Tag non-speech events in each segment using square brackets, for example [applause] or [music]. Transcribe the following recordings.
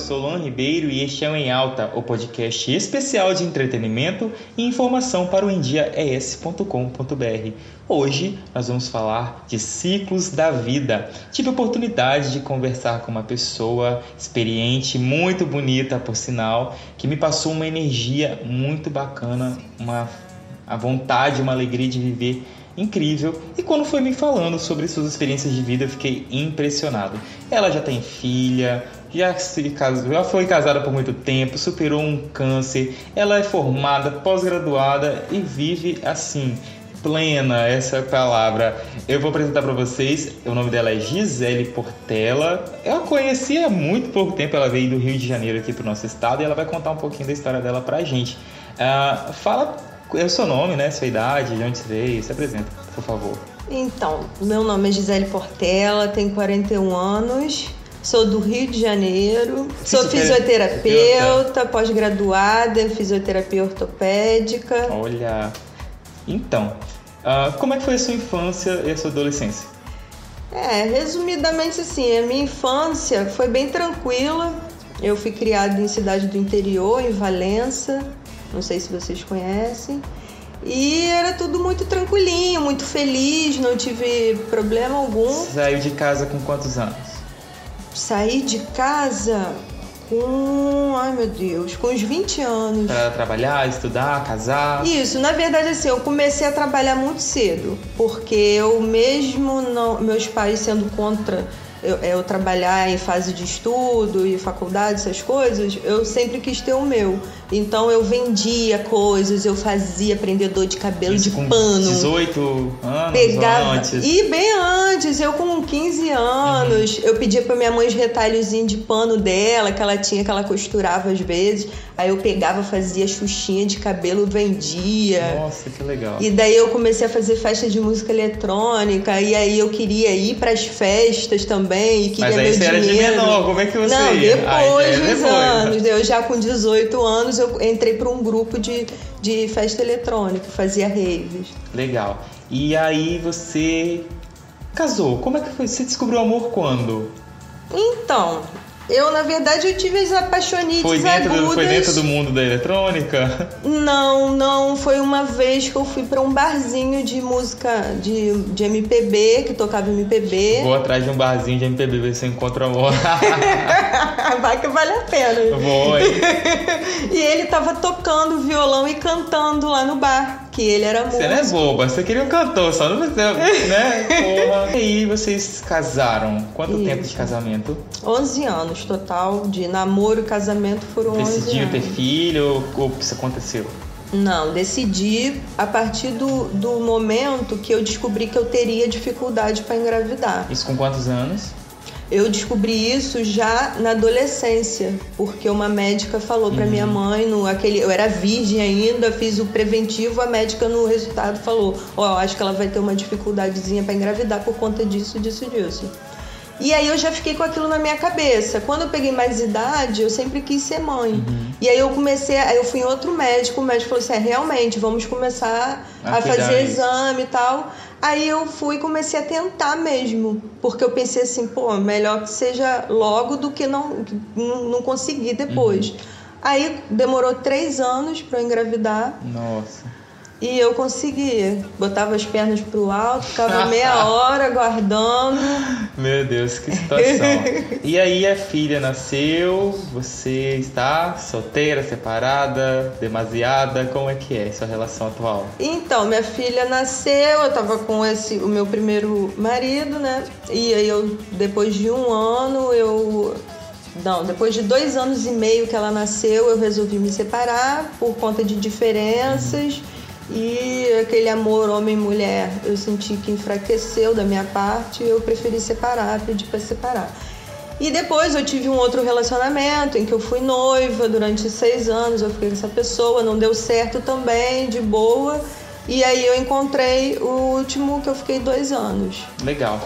eu sou Luan Ribeiro e este é o Em Alta, o podcast especial de entretenimento e informação para o endiaes.com.br. Hoje nós vamos falar de ciclos da vida. Tive a oportunidade de conversar com uma pessoa experiente, muito bonita por sinal, que me passou uma energia muito bacana, uma a vontade, uma alegria de viver incrível. E quando foi me falando sobre suas experiências de vida, eu fiquei impressionado. Ela já tem filha, já se casou, já foi casada por muito tempo, superou um câncer, ela é formada, pós-graduada e vive assim, plena, essa é palavra. Eu vou apresentar para vocês, o nome dela é Gisele Portela. Eu a conheci há muito pouco tempo, ela veio do Rio de Janeiro aqui para o nosso estado e ela vai contar um pouquinho da história dela para a gente. Uh, fala é o seu nome, né? Sua idade, de onde você veio, se apresenta, por favor. Então, meu nome é Gisele Portela, tenho 41 anos, sou do Rio de Janeiro, sou fisioterapeuta, pós-graduada em fisioterapia ortopédica. Olha, então, uh, como é que foi a sua infância e a sua adolescência? É, resumidamente assim, a minha infância foi bem tranquila. Eu fui criada em cidade do interior, em Valença, não sei se vocês conhecem. E era tudo muito tranquilinho, muito feliz, não tive problema algum. Saiu de casa com quantos anos? Saí de casa com, ai meu Deus, com uns 20 anos. Para trabalhar, estudar, casar? Isso, na verdade assim, eu comecei a trabalhar muito cedo, porque eu mesmo não, meus pais sendo contra eu, é, eu, trabalhar em fase de estudo e faculdade, essas coisas, eu sempre quis ter o meu. Então eu vendia coisas, eu fazia prendedor de cabelo Isso de com pano. 18 anos pegava, antes. E bem antes, eu com 15 anos, uhum. eu pedia pra minha mãe os retalhozinhos de pano dela, que ela tinha, que ela costurava às vezes. Aí eu pegava, fazia xuxinha de cabelo, vendia. Nossa, que legal. E daí eu comecei a fazer festa de música eletrônica, e aí eu queria ir para as festas também, e queria Mas aí meu você dinheiro. era de menor, como é que você Não, ia? depois é dos depois. anos. Eu já com 18 anos, eu entrei para um grupo de, de festa eletrônica, fazia raves. Legal. E aí você casou. Como é que foi? Você descobriu o amor quando? Então, eu, na verdade, eu tive as apaixonites foi dentro agudas. Do, foi dentro do mundo da eletrônica? Não, não. Foi uma vez que eu fui para um barzinho de música de, de MPB, que tocava MPB. Vou atrás de um barzinho de MPB ver se eu encontro amor. [laughs] Vai que vale a pena. Vou, hein? [laughs] e ele tava tocando violão e cantando lá no bar que ele era músico. Você não é boba, você queria um cantor, só não [laughs] né? Porra. E aí vocês casaram. Quanto Isso. tempo de casamento? 11 anos total, de namoro e casamento foram Decidiu 11 anos. ter filho ou isso aconteceu? Não, decidi a partir do, do momento que eu descobri que eu teria dificuldade para engravidar. Isso com quantos anos? Eu descobri isso já na adolescência, porque uma médica falou para minha uhum. mãe, no aquele, eu era virgem ainda, fiz o preventivo, a médica no resultado falou: "Ó, oh, acho que ela vai ter uma dificuldadezinha para engravidar por conta disso, disso, disso". E aí eu já fiquei com aquilo na minha cabeça. Quando eu peguei mais idade, eu sempre quis ser mãe. Uhum. E aí eu comecei, aí eu fui em outro médico, o médico falou assim: é, realmente, vamos começar a, a fazer exame e tal. Aí eu fui e comecei a tentar mesmo, porque eu pensei assim, pô, melhor que seja logo do que não, não conseguir depois. Uhum. Aí demorou três anos para engravidar. Nossa. E eu conseguia. Botava as pernas pro alto, ficava [laughs] meia hora guardando. Meu Deus, que situação. [laughs] e aí a filha nasceu, você está solteira, separada, demasiada? Como é que é sua relação atual? Então, minha filha nasceu, eu tava com esse o meu primeiro marido, né? E aí eu, depois de um ano, eu não, depois de dois anos e meio que ela nasceu, eu resolvi me separar por conta de diferenças. Uhum. E aquele amor homem-mulher eu senti que enfraqueceu da minha parte, eu preferi separar, pedir para separar. E depois eu tive um outro relacionamento em que eu fui noiva durante seis anos, eu fiquei com essa pessoa, não deu certo também, de boa. E aí eu encontrei o último que eu fiquei dois anos. Legal.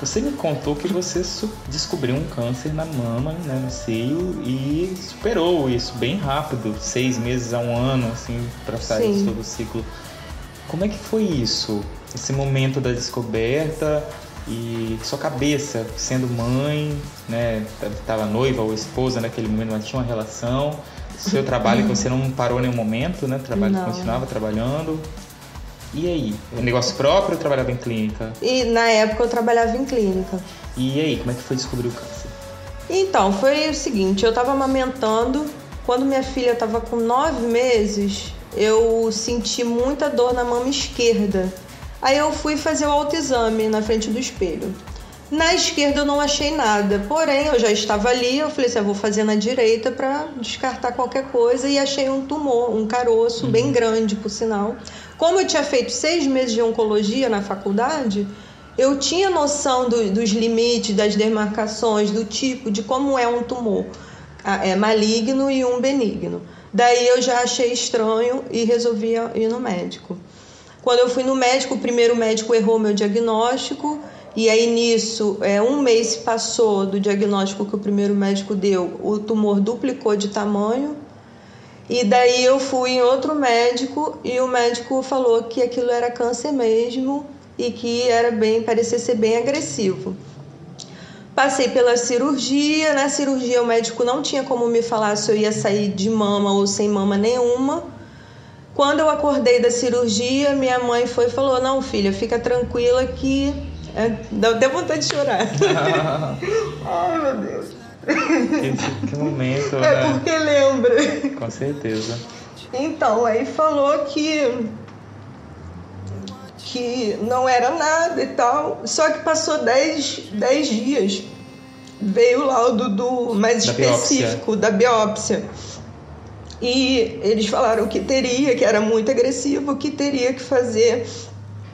Você me contou que você descobriu um câncer na mama, né, no seio, e superou isso bem rápido, seis meses a um ano, assim, para sair de todo o ciclo. Como é que foi isso? Esse momento da descoberta e sua cabeça, sendo mãe, né, estava noiva ou esposa naquele momento, mas tinha uma relação, seu trabalho que você não parou em nenhum momento, né, trabalho Não. continuava trabalhando. E aí, negócio próprio ou trabalhava em clínica? E na época eu trabalhava em clínica. E aí, como é que foi descobrir o câncer? Então, foi o seguinte, eu tava amamentando, quando minha filha tava com nove meses, eu senti muita dor na mama esquerda. Aí eu fui fazer o autoexame na frente do espelho. Na esquerda eu não achei nada, porém eu já estava ali, eu falei assim, eu vou fazer na direita para descartar qualquer coisa e achei um tumor, um caroço bem grande, por sinal. Como eu tinha feito seis meses de oncologia na faculdade, eu tinha noção do- dos limites, das demarcações, do tipo, de como é um tumor ah, é maligno e um benigno. Daí eu já achei estranho e resolvi ir no médico. Quando eu fui no médico, o primeiro médico errou meu diagnóstico e aí nisso, é, um mês passou do diagnóstico que o primeiro médico deu, o tumor duplicou de tamanho. E daí eu fui em outro médico e o médico falou que aquilo era câncer mesmo e que era bem, parecia ser bem agressivo. Passei pela cirurgia, na cirurgia o médico não tinha como me falar se eu ia sair de mama ou sem mama nenhuma. Quando eu acordei da cirurgia, minha mãe foi e falou: Não, filha, fica tranquila que. É, dá até vontade de chorar. [laughs] Ai, meu Deus. que, que momento, É né? porque lembra. Com certeza. Então, aí falou que que não era nada e tal. Só que passou 10, 10 dias. Veio o laudo do mais Da específico da biópsia. E eles falaram que teria, que era muito agressivo, que teria que fazer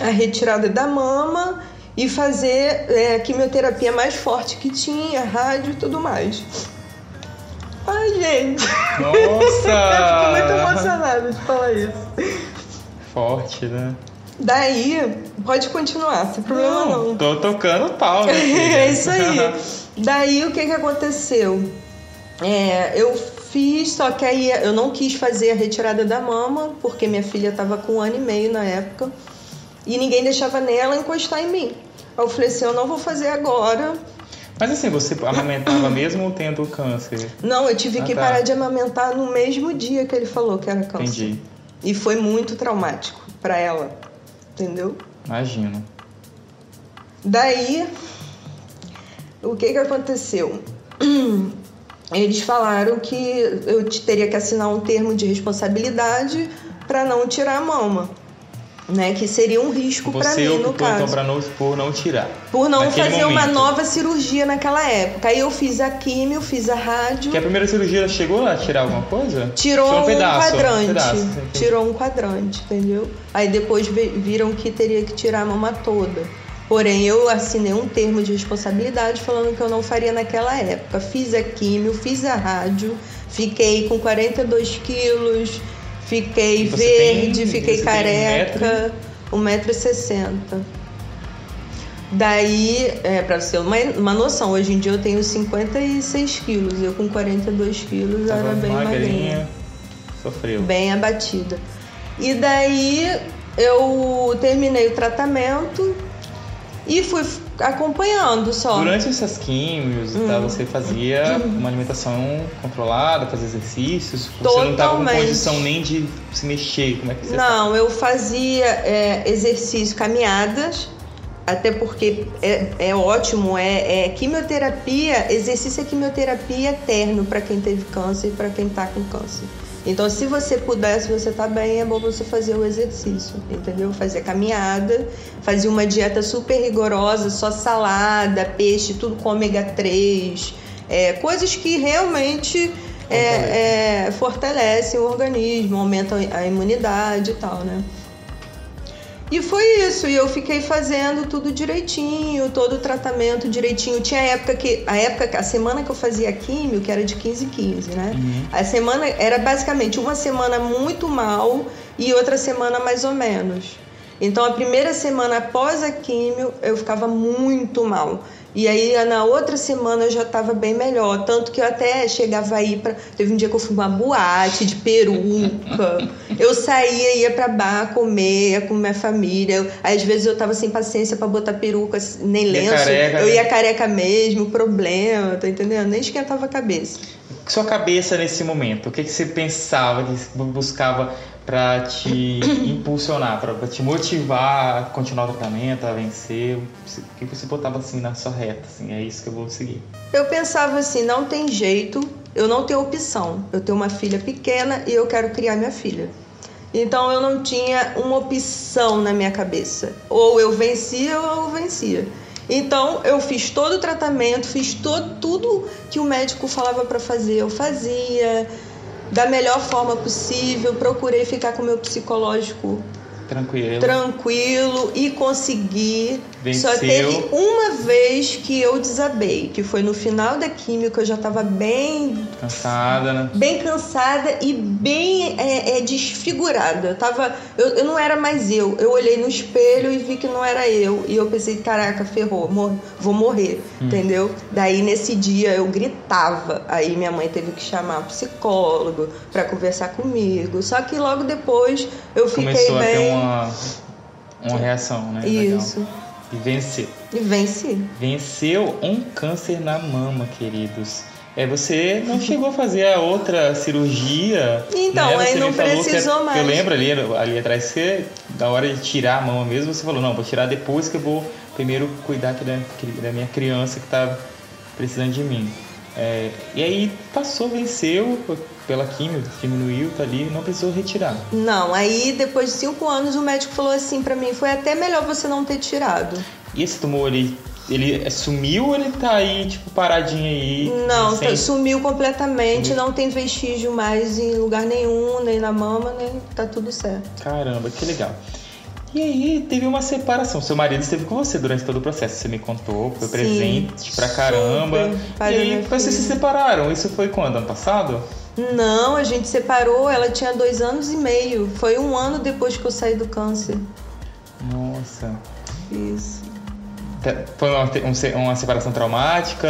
a retirada da mama e fazer é, a quimioterapia mais forte que tinha, rádio e tudo mais. Ai, gente. Nossa! [laughs] Eu fico muito emocionada de falar isso. Forte, né? Daí, pode continuar, sem problema não. Tô tocando pau, né? [laughs] é isso aí. [laughs] Daí, o que que aconteceu? É, eu fiz, só que aí eu não quis fazer a retirada da mama, porque minha filha estava com um ano e meio na época, e ninguém deixava nela encostar em mim. Eu falei assim, eu não vou fazer agora. Mas assim, você amamentava mesmo tendo câncer? Não, eu tive Ah, que tá. parar de amamentar no mesmo dia que ele falou que era câncer. Entendi. E foi muito traumático para ela, entendeu? Imagino. Daí, o que que aconteceu? [clears throat] Eles falaram que eu te- teria que assinar um termo de responsabilidade para não tirar a mama, né? Que seria um risco para mim no então caso, pra não, por não tirar. por não naquele fazer uma momento. nova cirurgia naquela época. Aí eu fiz a químio, fiz a rádio, Que a primeira cirurgia chegou a tirar alguma coisa? tirou Só um, pedaço, quadrante, Um pedaço, tirou um quadrante, entendeu? Aí depois vi- viram que teria que tirar a mama toda. Porém, eu assinei um termo de responsabilidade falando que eu não faria naquela época. Fiz a químio, fiz a rádio, fiquei com 42 quilos, fiquei Você verde, tem- fiquei careca, 1,60m. Daí, é, pra você uma, uma noção, hoje em dia eu tenho 56 quilos, eu com 42 quilos Tava era bem magrinha sofreu. bem abatida. E daí eu terminei o tratamento e fui acompanhando só. Durante essas químios e Hum. tal, você fazia uma alimentação controlada, fazia exercícios? Você não tava com Totalmente. condição nem de se mexer? Como é que você Não, eu fazia é, exercício, caminhadas, até porque é, é ótimo, é, é quimioterapia, exercício é quimioterapia eterno para quem teve câncer e para quem tá com câncer. Então, se você puder, se você tá bem, é bom você fazer o exercício, entendeu? Fazer caminhada, fazer uma dieta super rigorosa, só salada, peixe, tudo com ômega 3, é, coisas que realmente é, é, fortalecem o organismo, aumentam a imunidade e tal, né? E foi isso, e eu fiquei fazendo tudo direitinho, todo o tratamento direitinho. Tinha época que, a época, a semana que eu fazia químio, que era de 15 em 15, né? Uhum. A semana era basicamente uma semana muito mal e outra semana mais ou menos. Então a primeira semana após a químio eu ficava muito mal. E aí na outra semana eu já estava bem melhor. Tanto que eu até chegava aí para. Teve um dia que eu fui uma boate de peruca. [laughs] eu saía, ia pra bar comer, ia com minha família. Aí às vezes eu tava sem paciência para botar peruca, nem lenço. Careca, eu né? ia careca mesmo, problema, tá entendendo? Nem esquentava a cabeça. Sua cabeça nesse momento, o que, que você pensava, que você buscava para te impulsionar, para te motivar a continuar o tratamento, a vencer? O que você botava assim na sua reta? Assim, é isso que eu vou seguir. Eu pensava assim, não tem jeito, eu não tenho opção. Eu tenho uma filha pequena e eu quero criar minha filha. Então eu não tinha uma opção na minha cabeça. Ou eu vencia ou eu vencia. Então eu fiz todo o tratamento, fiz todo, tudo que o médico falava para fazer, eu fazia da melhor forma possível, procurei ficar com o meu psicológico Tranquilo. Tranquilo e consegui. Venceu. Só teve uma vez que eu desabei, que foi no final da química, eu já estava bem. Cansada, né? Bem cansada e bem é, é, desfigurada. Eu, tava, eu, eu não era mais eu. Eu olhei no espelho e vi que não era eu. E eu pensei, caraca, ferrou, mor vou morrer, hum. entendeu? Daí nesse dia eu gritava. Aí minha mãe teve que chamar um psicólogo para conversar comigo. Só que logo depois eu fiquei Começou bem uma, uma reação, né? Isso. Legal. E venceu. E vence. Venceu um câncer na mama, queridos. É, você não chegou a fazer a outra cirurgia. Então, né? aí não precisou que, mais. Eu lembro ali, ali atrás, que na hora de tirar a mama mesmo, você falou, não, vou tirar depois que eu vou primeiro cuidar da, da minha criança que está precisando de mim. É, e aí passou, venceu pela química, diminuiu, tá ali, não precisou retirar. Não, aí depois de cinco anos o médico falou assim para mim, foi até melhor você não ter tirado. E esse tumor, ele, ele sumiu ou ele tá aí, tipo, paradinho aí? Não, sem... sumiu completamente, sumiu. não tem vestígio mais em lugar nenhum, nem na mama, nem tá tudo certo. Caramba, que legal. E aí teve uma separação. Seu marido esteve com você durante todo o processo. Você me contou, foi Sim, presente pra caramba. e aí vocês se separaram. Isso foi quando? Ano passado? Não, a gente separou. Ela tinha dois anos e meio. Foi um ano depois que eu saí do câncer. Nossa. Isso. Foi uma, uma separação traumática?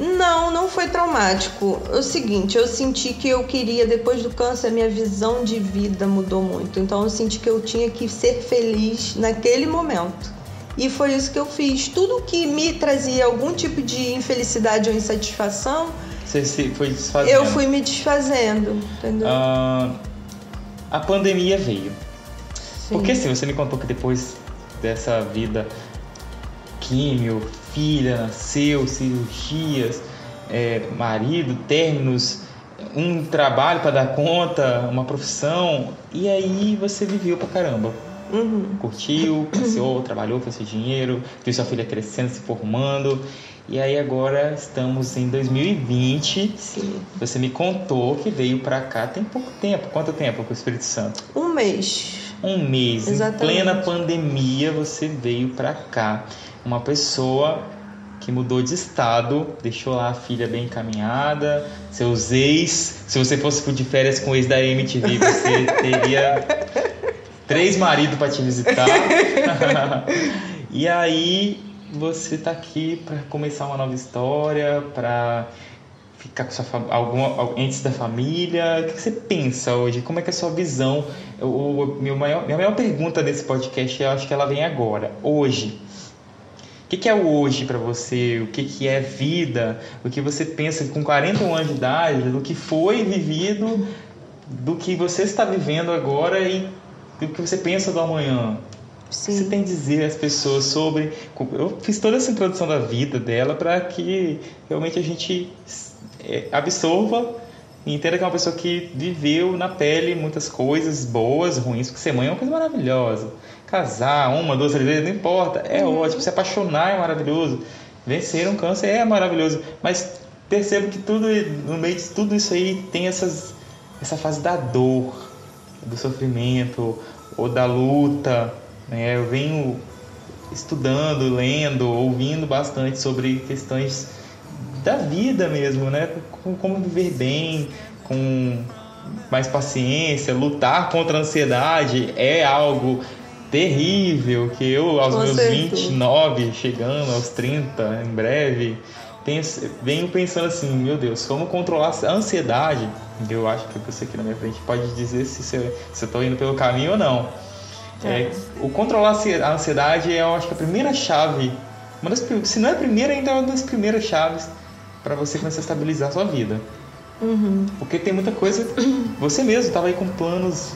Não, não foi traumático. É o seguinte, eu senti que eu queria, depois do câncer, minha visão de vida mudou muito. Então eu senti que eu tinha que ser feliz naquele momento. E foi isso que eu fiz. Tudo que me trazia algum tipo de infelicidade ou insatisfação, você se foi desfazendo. Eu fui me desfazendo, entendeu? Ah, a pandemia veio. Sim. Porque assim, você me contou que depois dessa vida químio, filha nasceu, cirurgias, é, marido, términos, um trabalho para dar conta, uma profissão, e aí você viveu pra caramba. Uhum. Curtiu, [clears throat] passeou, trabalhou, fez seu dinheiro, viu sua filha crescendo, se formando. E aí agora estamos em 2020. Sim. Você me contou que veio para cá tem pouco tempo. Quanto tempo com o Espírito Santo? Um mês. Um mês. Exatamente. Em plena pandemia você veio para cá uma pessoa que mudou de estado, deixou lá a filha bem encaminhada, seus ex. Se você fosse de férias com o ex da MTV, você [laughs] teria três maridos para te visitar. [laughs] e aí você tá aqui para começar uma nova história, para ficar com sua família, alguma antes da família. O que você pensa hoje? Como é que é a sua visão? O, meu maior, minha maior pergunta desse podcast, eu acho que ela vem agora, hoje que, que é o hoje para você? O que, que é vida? O que você pensa com 41 anos de idade, do que foi vivido, do que você está vivendo agora e do que você pensa do amanhã? Sim. O que você tem a dizer às pessoas sobre. Eu fiz toda essa introdução da vida dela para que realmente a gente é, absorva e entenda que é uma pessoa que viveu na pele muitas coisas boas, ruins, porque ser mãe é uma coisa maravilhosa casar uma, duas, três vezes, não importa, é uhum. ótimo, se apaixonar é maravilhoso, vencer um câncer é maravilhoso, mas percebo que tudo no meio de tudo isso aí tem essas, essa fase da dor, do sofrimento ou da luta, né? Eu venho estudando, lendo, ouvindo bastante sobre questões da vida mesmo, né? Como viver bem, com mais paciência, lutar contra a ansiedade é algo terrível, que eu, aos meus certeza. 29, chegando aos 30, em breve, penso, venho pensando assim, meu Deus, como controlar a ansiedade? Eu acho que você aqui na minha frente pode dizer se, você- se eu estou indo pelo caminho ou não. É, o controlar a ansiedade é, eu acho que a primeira chave, uma das, se não é a primeira, ainda é uma das primeiras chaves para você começar a estabilizar a sua vida. Uhum. Porque tem muita coisa. Você mesmo estava aí com planos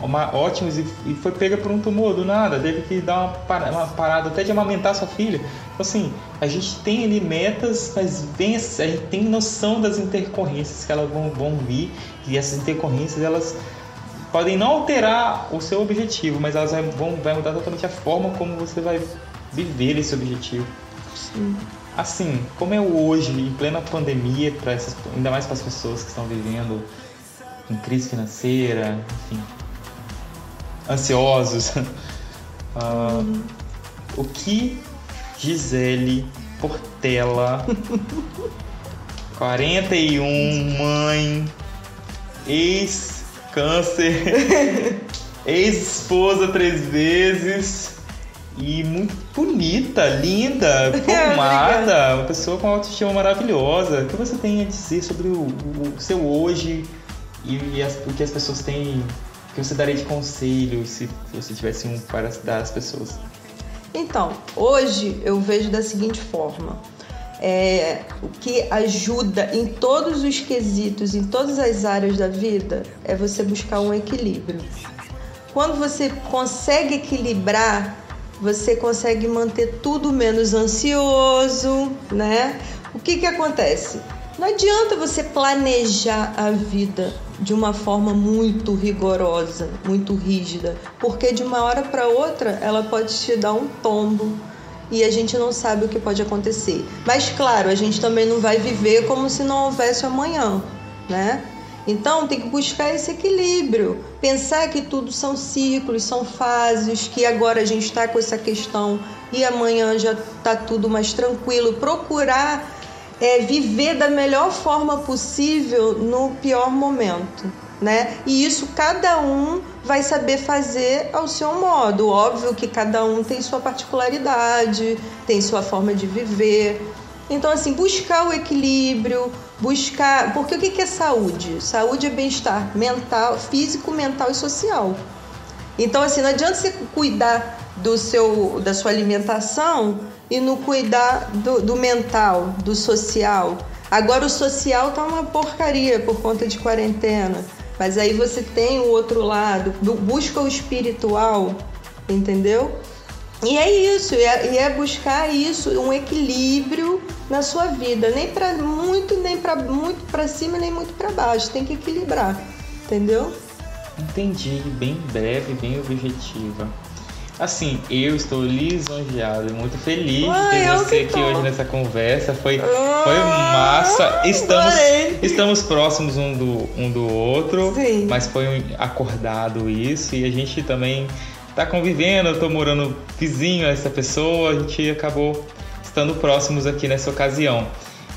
uma- ótimos e, e foi pega por um tumor do nada. Teve que dar uma, para- uma parada até de amamentar sua filha. Então, assim, a gente tem ali metas, mas vem, a gente tem noção das intercorrências que elas vão, vão vir. E essas intercorrências, elas podem não alterar o seu objetivo, mas elas vão vai mudar totalmente a forma como você vai viver esse objetivo. Sim. Assim, como é hoje, em plena pandemia, essas, ainda mais para as pessoas que estão vivendo em crise financeira, enfim, ansiosos, [laughs] ah, o que Gisele Portela, [laughs] 41, mãe, ex-câncer, [laughs] ex-esposa três vezes e muito bonita, linda, [laughs] formada, uma pessoa com autoestima maravilhosa. O que você tem a dizer sobre o, o seu hoje e, as- o que as pessoas têm, o que você daria de conselho se você tivesse um para dar às pessoas? Então, hoje eu vejo da seguinte forma. É, o que ajuda em todos os quesitos, em todas as áreas da vida, é você buscar um equilíbrio. Quando você consegue equilibrar, você consegue manter tudo menos ansioso, né? O que que acontece? Não adianta você planejar a vida de uma forma muito rigorosa, muito rígida, porque de uma hora para outra ela pode te dar um tombo e a gente não sabe o que pode acontecer. Mas claro, a gente também não vai viver como se não houvesse amanhã, né? Então tem que buscar esse equilíbrio, pensar que tudo são ciclos, são fases, que agora a gente está com essa questão e amanhã já está tudo mais tranquilo. Procurar é, viver da melhor forma possível no pior momento, né? E isso cada um vai saber fazer ao seu modo. Óbvio que cada um tem sua particularidade, tem sua forma de viver. Então, assim, buscar o equilíbrio, buscar. Porque o que é saúde? Saúde é bem-estar mental, físico, mental e social. Então, assim, não adianta você cuidar do seu, da sua alimentação e não cuidar do, do mental, do social. Agora o social tá uma porcaria por conta de quarentena. Mas aí você tem o outro lado, bu- busca o espiritual, entendeu? E é isso, e é, e é buscar isso, um equilíbrio na sua vida, nem para muito, nem para muito para cima, nem muito para baixo, tem que equilibrar, entendeu? Entendi, bem breve, bem objetiva. Assim, eu estou lisonjeado e muito feliz de ter você aqui hoje nessa conversa. Foi, Ah, foi massa. Estamos, estamos próximos um do, um do outro, Sim. mas foi um acordado isso e a gente também tá convivendo. Eu tô morando vizinho a essa pessoa, a gente acabou estando próximos aqui nessa ocasião.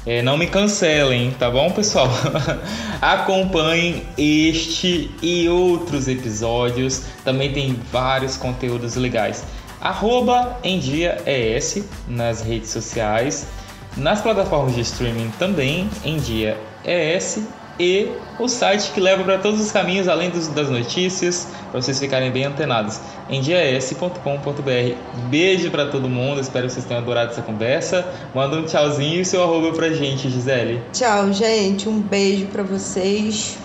É, não me cancelem, tá bom, pessoal? [laughs] Acompanhem este e outros episódios. Também tem vários conteúdos legais. Arroba em dia ES nas redes sociais. Nas plataformas de streaming também, em dia ES. E o site que leva para todos os caminhos, além dos- das notícias, para vocês ficarem bem antenados, em dias.com.br. Beijo para todo mundo, espero que vocês tenham adorado essa conversa. Manda um tchauzinho e seu arroba pra gente, Gisele. Tchau, gente. Um beijo pra vocês.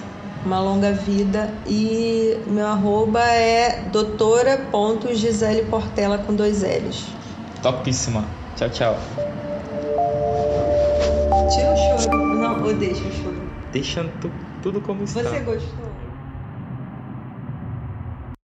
Uma longa vida. E meu arroba é doutora.gisele Portela com dois L's. Topíssima. Tchau, tchau. Tira o choro. Não, ou deixa o choro. Deixando tu- tudo como está. Você gostou?